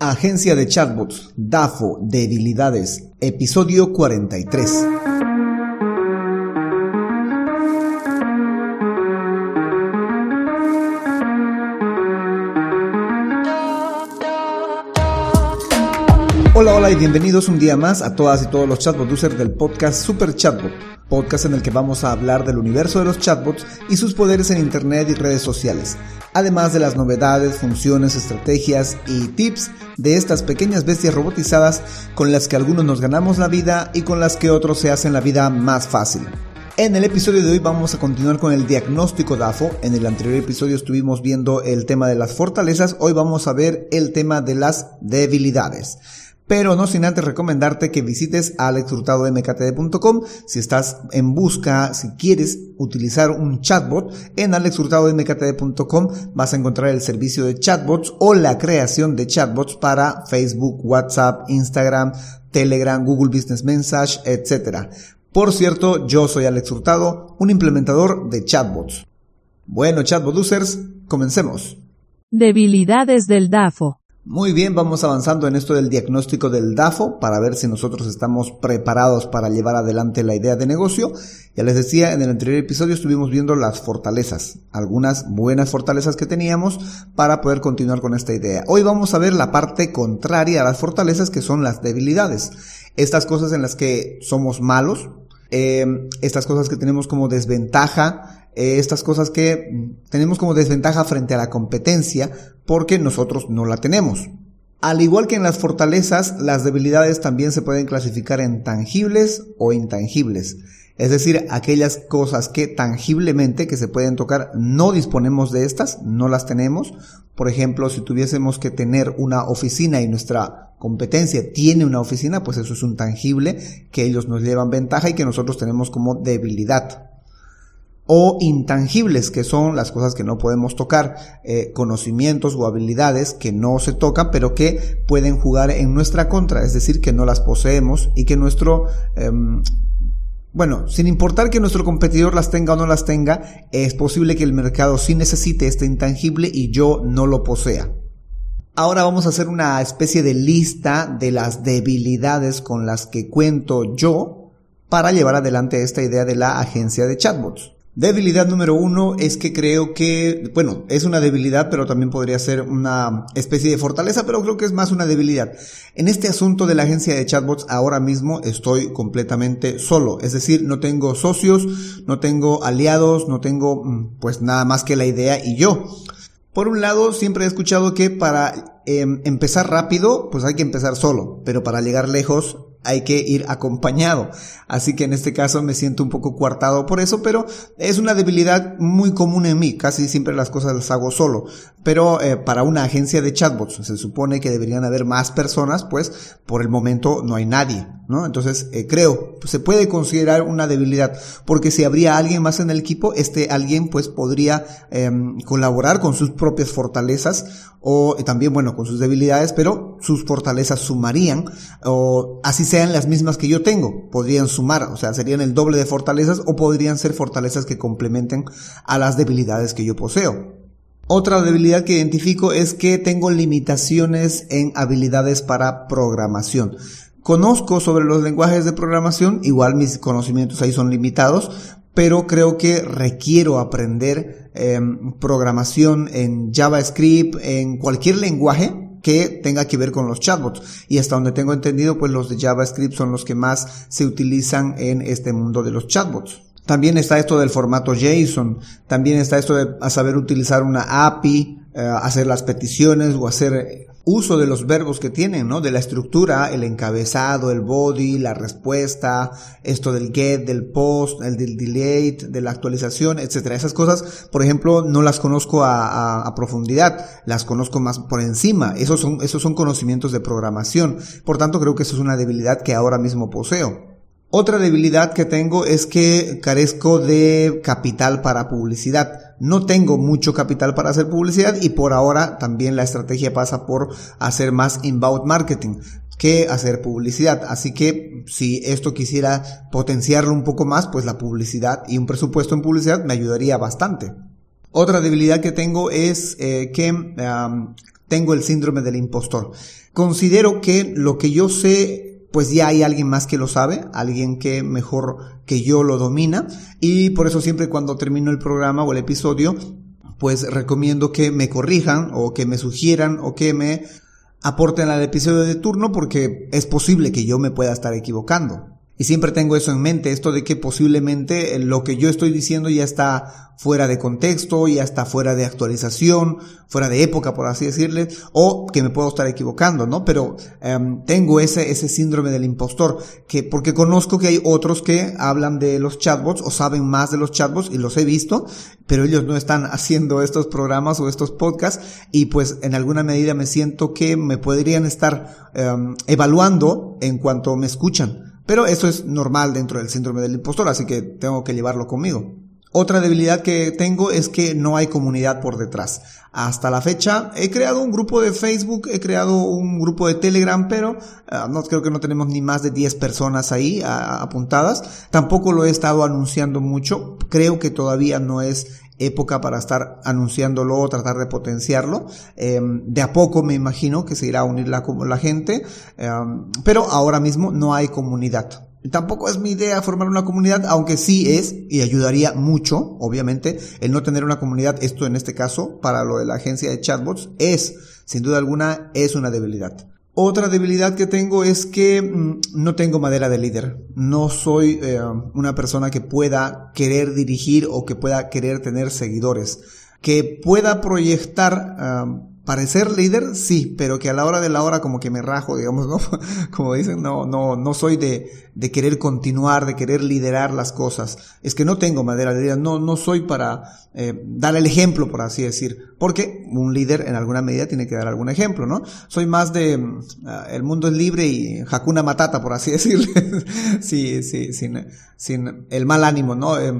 Agencia de Chatbots, DAFO, Debilidades, episodio 43. Hola, hola y bienvenidos un día más a todas y todos los chatbot users del podcast Super Chatbot, podcast en el que vamos a hablar del universo de los chatbots y sus poderes en Internet y redes sociales, además de las novedades, funciones, estrategias y tips de estas pequeñas bestias robotizadas con las que algunos nos ganamos la vida y con las que otros se hacen la vida más fácil. En el episodio de hoy vamos a continuar con el diagnóstico DAFO. En el anterior episodio estuvimos viendo el tema de las fortalezas, hoy vamos a ver el tema de las debilidades. Pero no sin antes recomendarte que visites alexhurtadomktd.com si estás en busca, si quieres utilizar un chatbot, en alexhurtadomktd.com vas a encontrar el servicio de chatbots o la creación de chatbots para Facebook, WhatsApp, Instagram, Telegram, Google Business Message, etc. Por cierto, yo soy Alex Hurtado, un implementador de chatbots. Bueno, chatbot users, comencemos. Debilidades del DAFO. Muy bien, vamos avanzando en esto del diagnóstico del DAFO para ver si nosotros estamos preparados para llevar adelante la idea de negocio. Ya les decía, en el anterior episodio estuvimos viendo las fortalezas, algunas buenas fortalezas que teníamos para poder continuar con esta idea. Hoy vamos a ver la parte contraria a las fortalezas que son las debilidades. Estas cosas en las que somos malos, eh, estas cosas que tenemos como desventaja, eh, estas cosas que tenemos como desventaja frente a la competencia porque nosotros no la tenemos. Al igual que en las fortalezas, las debilidades también se pueden clasificar en tangibles o intangibles. Es decir, aquellas cosas que tangiblemente, que se pueden tocar, no disponemos de estas, no las tenemos. Por ejemplo, si tuviésemos que tener una oficina y nuestra competencia tiene una oficina, pues eso es un tangible que ellos nos llevan ventaja y que nosotros tenemos como debilidad o intangibles, que son las cosas que no podemos tocar, eh, conocimientos o habilidades que no se tocan, pero que pueden jugar en nuestra contra, es decir, que no las poseemos y que nuestro, em, bueno, sin importar que nuestro competidor las tenga o no las tenga, es posible que el mercado sí necesite este intangible y yo no lo posea. Ahora vamos a hacer una especie de lista de las debilidades con las que cuento yo para llevar adelante esta idea de la agencia de chatbots. Debilidad número uno es que creo que, bueno, es una debilidad, pero también podría ser una especie de fortaleza, pero creo que es más una debilidad. En este asunto de la agencia de chatbots, ahora mismo estoy completamente solo. Es decir, no tengo socios, no tengo aliados, no tengo, mm, pues nada más que la idea y yo. Por un lado, siempre he escuchado que para em, empezar rápido, pues hay que empezar solo, pero para llegar lejos hay que ir acompañado. Así que en este caso me siento un poco coartado por eso, pero es una debilidad muy común en mí. Casi siempre las cosas las hago solo. Pero eh, para una agencia de chatbots se supone que deberían haber más personas, pues por el momento no hay nadie, ¿no? Entonces eh, creo, se puede considerar una debilidad, porque si habría alguien más en el equipo, este alguien pues podría em, colaborar con sus propias fortalezas o también, bueno, con sus debilidades, pero sus fortalezas sumarían, o así sean las mismas que yo tengo, podrían sumar, o sea, serían el doble de fortalezas o podrían ser fortalezas que complementen a las debilidades que yo poseo. Otra debilidad que identifico es que tengo limitaciones en habilidades para programación. Conozco sobre los lenguajes de programación, igual mis conocimientos ahí son limitados, pero creo que requiero aprender em, programación en JavaScript, en cualquier lenguaje que tenga que ver con los chatbots. Y hasta donde tengo entendido, pues los de JavaScript son los que más se utilizan en este mundo de los chatbots. También está esto del formato JSON, también está esto de saber utilizar una API, eh, hacer las peticiones o hacer uso de los verbos que tienen, ¿no? De la estructura, el encabezado, el body, la respuesta, esto del get, del post, el del delete, de la actualización, etcétera. Esas cosas, por ejemplo, no las conozco a, a, profundidad, las conozco más por encima. Esos son, esos son conocimientos de programación. Por tanto, creo que eso es una debilidad que ahora mismo poseo. Otra debilidad que tengo es que carezco de capital para publicidad. No tengo mucho capital para hacer publicidad y por ahora también la estrategia pasa por hacer más inbound marketing que hacer publicidad. Así que si esto quisiera potenciarlo un poco más, pues la publicidad y un presupuesto en publicidad me ayudaría bastante. Otra debilidad que tengo es eh, que tengo el síndrome del impostor. Considero que lo que yo sé, pues ya hay alguien más que lo sabe, alguien que mejor que yo lo domina y por eso siempre cuando termino el programa o el episodio, pues recomiendo que me corrijan o que me sugieran o que me aporten al episodio de turno porque es posible que yo me pueda estar equivocando. Y siempre tengo eso en mente, esto de que posiblemente lo que yo estoy diciendo ya está fuera de contexto, ya está fuera de actualización, fuera de época, por así decirle, o que me puedo estar equivocando, ¿no? Pero em, tengo ese, ese síndrome del impostor, que porque conozco que hay otros que hablan de los chatbots o saben más de los chatbots y los he visto, pero ellos no están haciendo estos programas o estos podcasts y pues en alguna medida me siento que me podrían estar em, evaluando en cuanto me escuchan. Pero eso es normal dentro del síndrome del impostor, así que tengo que llevarlo conmigo. Otra debilidad que tengo es que no hay comunidad por detrás. Hasta la fecha he creado un grupo de Facebook, he creado un grupo de Telegram, pero uh, no creo que no tenemos ni más de 10 personas ahí apuntadas. Tampoco lo he estado anunciando mucho. Creo que todavía no es época para estar anunciándolo o tratar de potenciarlo. Eh, de a poco me imagino que se irá a unir la, gente, eh, pero ahora mismo no hay comunidad. Tampoco es mi idea formar una comunidad, aunque sí es y ayudaría mucho, obviamente, el no tener una comunidad, esto en este caso, para lo de la agencia de chatbots, es, sin duda alguna, es una debilidad. Otra debilidad que tengo es que mm, no tengo madera de líder. No soy eh, una persona que pueda querer dirigir o que pueda querer tener seguidores. Que pueda proyectar parecer líder, sí, pero que a la hora de la hora como que me rajo, digamos, ¿no? Como dicen, no, no, no soy de, de querer continuar, de querer liderar las cosas. Es que no tengo madera de líder, no, no soy para eh, dar el ejemplo, por así decir, porque un líder en alguna medida tiene que dar algún ejemplo, ¿no? Soy más de, uh, el mundo es libre y Hakuna Matata, por así decirle, sí, sí, sin, sin el mal ánimo, ¿no? Eh,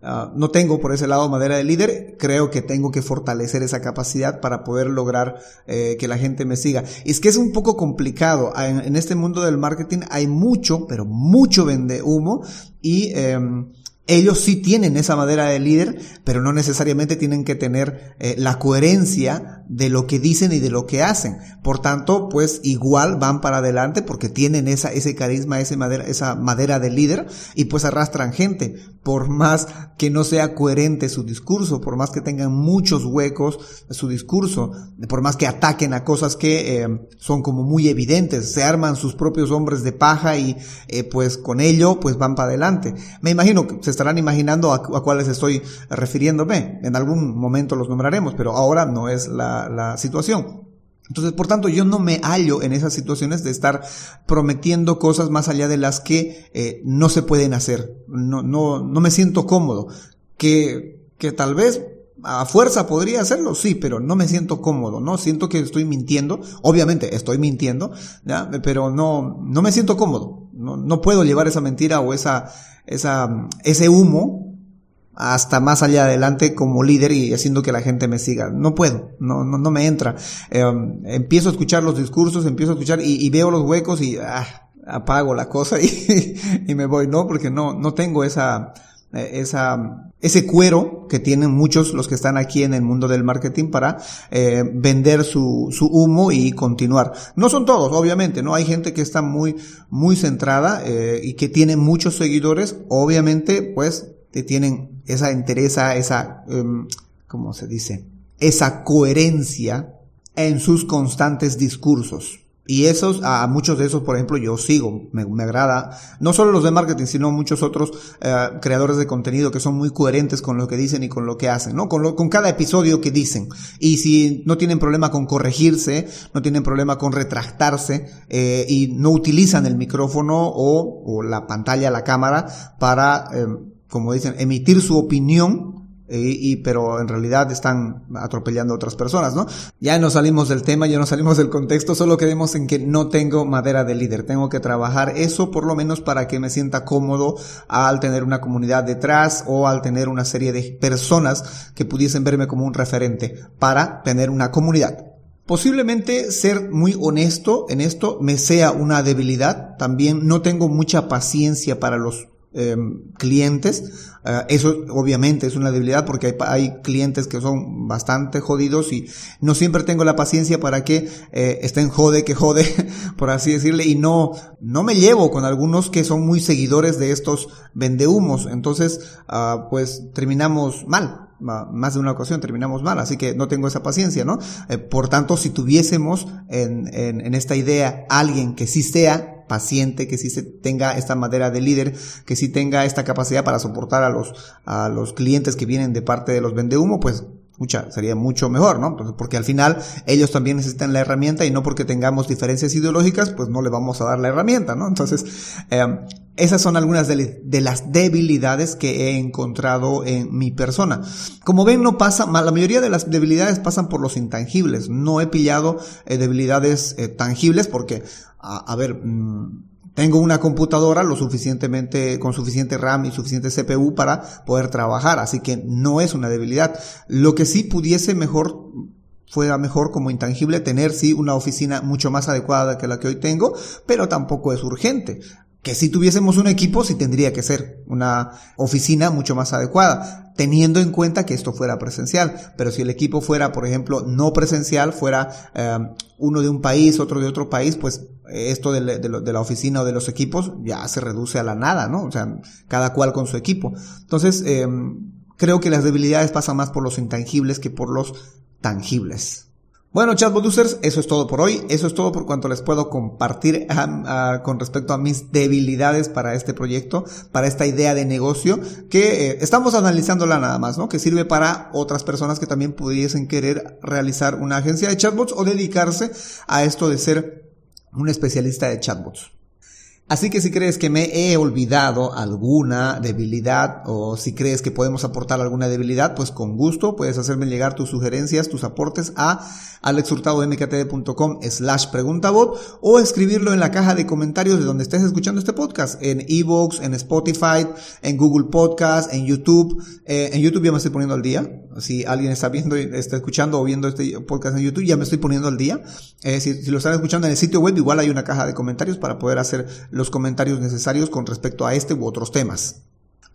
Uh, no tengo por ese lado madera de líder, creo que tengo que fortalecer esa capacidad para poder lograr eh, que la gente me siga. Y es que es un poco complicado, en, en, este mundo del marketing hay mucho, pero mucho vende humo y eh, ellos sí tienen esa madera de líder, pero no necesariamente tienen que tener eh, la coherencia de lo que dicen y de lo que hacen. Por tanto, pues igual van para adelante porque tienen esa, ese carisma, madera, esa madera de líder y pues arrastran gente. Por más que no sea coherente su discurso, por más que tengan muchos huecos su discurso, por más que ataquen a cosas que eh, son como muy evidentes, se arman sus propios hombres de paja y eh, pues con ello pues van para adelante. Me imagino que se estarán imaginando a, cuáles estoy refiriéndome. En algún momento los nombraremos, pero ahora no es la, la situación. Entonces, por tanto, yo no me hallo en esas situaciones de estar prometiendo cosas más allá de las que eh, no se pueden hacer. No, no, no me siento cómodo. Que, que tal vez a fuerza podría hacerlo, sí, pero no me siento cómodo, ¿no? Siento que estoy mintiendo. Obviamente estoy mintiendo, ¿ya? Pero no, no me siento cómodo. No, puedo llevar esa mentira o esa, esa, ese humo hasta más allá adelante como líder y haciendo que la gente me siga. No puedo, no, no, no me entra. Eh, empiezo a escuchar los discursos, empiezo a escuchar y, y veo los huecos y ah, apago la cosa y, y, me voy, ¿no? Porque no, no tengo esa, esa, ese cuero que tienen muchos los que están aquí en el mundo del marketing para eh, vender su, su humo y continuar. No son todos, obviamente, ¿no? Hay gente que está muy, muy centrada eh, y que tiene muchos seguidores, obviamente, pues, que tienen esa entereza, esa, um, ¿cómo se dice? Esa coherencia en sus constantes discursos. Y esos, a muchos de esos, por ejemplo, yo sigo, me, me agrada, no solo los de marketing, sino muchos otros eh, creadores de contenido que son muy coherentes con lo que dicen y con lo que hacen, ¿no? Con, lo, con cada episodio que dicen. Y si no tienen problema con corregirse, no tienen problema con retractarse, eh, y no utilizan el micrófono o, o la pantalla, la cámara, para, eh, como dicen, emitir su opinión, y, y, pero en realidad están atropellando a otras personas, ¿no? Ya no salimos del tema, ya no salimos del contexto, solo quedemos en que no tengo madera de líder. Tengo que trabajar eso por lo menos para que me sienta cómodo al tener una comunidad detrás o al tener una serie de personas que pudiesen verme como un referente para tener una comunidad. Posiblemente ser muy honesto en esto me sea una debilidad. También no tengo mucha paciencia para los em, clientes. Eh, eso obviamente es una debilidad porque hay, clientes que son bastante jodidos y no siempre tengo la paciencia para que eh, estén jode que jode, por así decirle, y no, no me llevo con algunos que son muy seguidores de estos vendehumos. Entonces, ah, pues terminamos mal más de una ocasión terminamos mal, así que no tengo esa paciencia, ¿no? Eh, por tanto, si tuviésemos en, en, esta idea alguien que sí sea paciente, que sí se tenga esta madera de líder, que sí tenga esta capacidad para soportar a los, a los clientes que vienen de parte de los vendehumo, pues Mucha, sería mucho mejor, ¿no? Porque al final ellos también necesitan la herramienta y no porque tengamos diferencias ideológicas, pues no le vamos a dar la herramienta, ¿no? Entonces, eh, esas son algunas de, las debilidades que he encontrado en mi persona. Como ven, no pasa, la mayoría de las debilidades pasan por los intangibles. No he pillado eh, debilidades eh, tangibles porque, a, ver, mm, tengo una computadora lo suficientemente, con suficiente RAM y suficiente CPU para poder trabajar, así que no es una debilidad. Lo que sí pudiese mejor fuera mejor como intangible tener sí una oficina mucho más adecuada que la que hoy tengo, pero tampoco es urgente que si tuviésemos un equipo, sí tendría que ser una oficina mucho más adecuada, teniendo en cuenta que esto fuera presencial. Pero si el equipo fuera, por ejemplo, no presencial, fuera eh, uno de un país, otro de otro país, pues esto de, la oficina o de los equipos ya se reduce a la nada, ¿no? O sea, cada cual con su equipo. Entonces, eh, creo que las debilidades pasan más por los intangibles que por los tangibles. Bueno, chatbot users, eso es todo por hoy. Eso es todo por cuanto les puedo compartir con respecto a mis debilidades para este proyecto, para esta idea de negocio que eh, estamos analizándola nada más, ¿no? Que sirve para otras personas que también pudiesen querer realizar una agencia de chatbots o dedicarse a esto de ser un especialista de chatbots. Así que si crees que me he olvidado alguna debilidad o si crees que podemos aportar alguna debilidad, pues con gusto puedes hacerme llegar tus sugerencias, tus aportes a alexhurtadomktd.com slash preguntabot o escribirlo en la caja de comentarios de donde estés escuchando este podcast, en Evox, en Spotify, en Google Podcast, en YouTube. Eh, en YouTube ya me estoy poniendo al día. Si alguien está viendo, está escuchando o viendo este podcast en YouTube, ya me estoy poniendo al día. Si, si lo están escuchando en el sitio web, igual hay una caja de comentarios para poder hacer los comentarios necesarios con respecto a este u otros temas.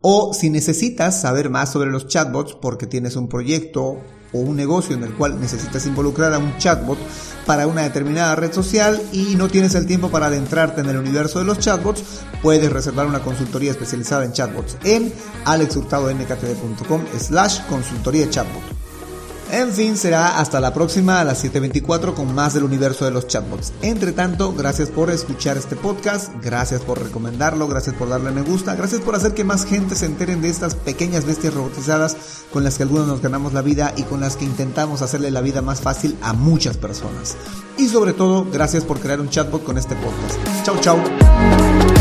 O si necesitas saber más sobre los chatbots porque tienes un proyecto o un negocio en el cual necesitas involucrar a un chatbot para una determinada red social y no tienes el tiempo para adentrarte en el universo de los chatbots, puedes reservar una consultoría especializada en chatbots en alexhurtadomktd.com slash consultoría chatbot. En fin, será hasta la próxima a las 7.24 con más del universo de los chatbots. Entre tanto, gracias por escuchar este podcast, gracias por recomendarlo, gracias por darle me gusta, gracias por hacer que más gente se enteren de estas pequeñas bestias robotizadas con las que algunos nos ganamos la vida y con las que intentamos hacerle la vida más fácil a muchas personas. Y sobre todo, gracias por crear un chatbot con este podcast. Chau, chau.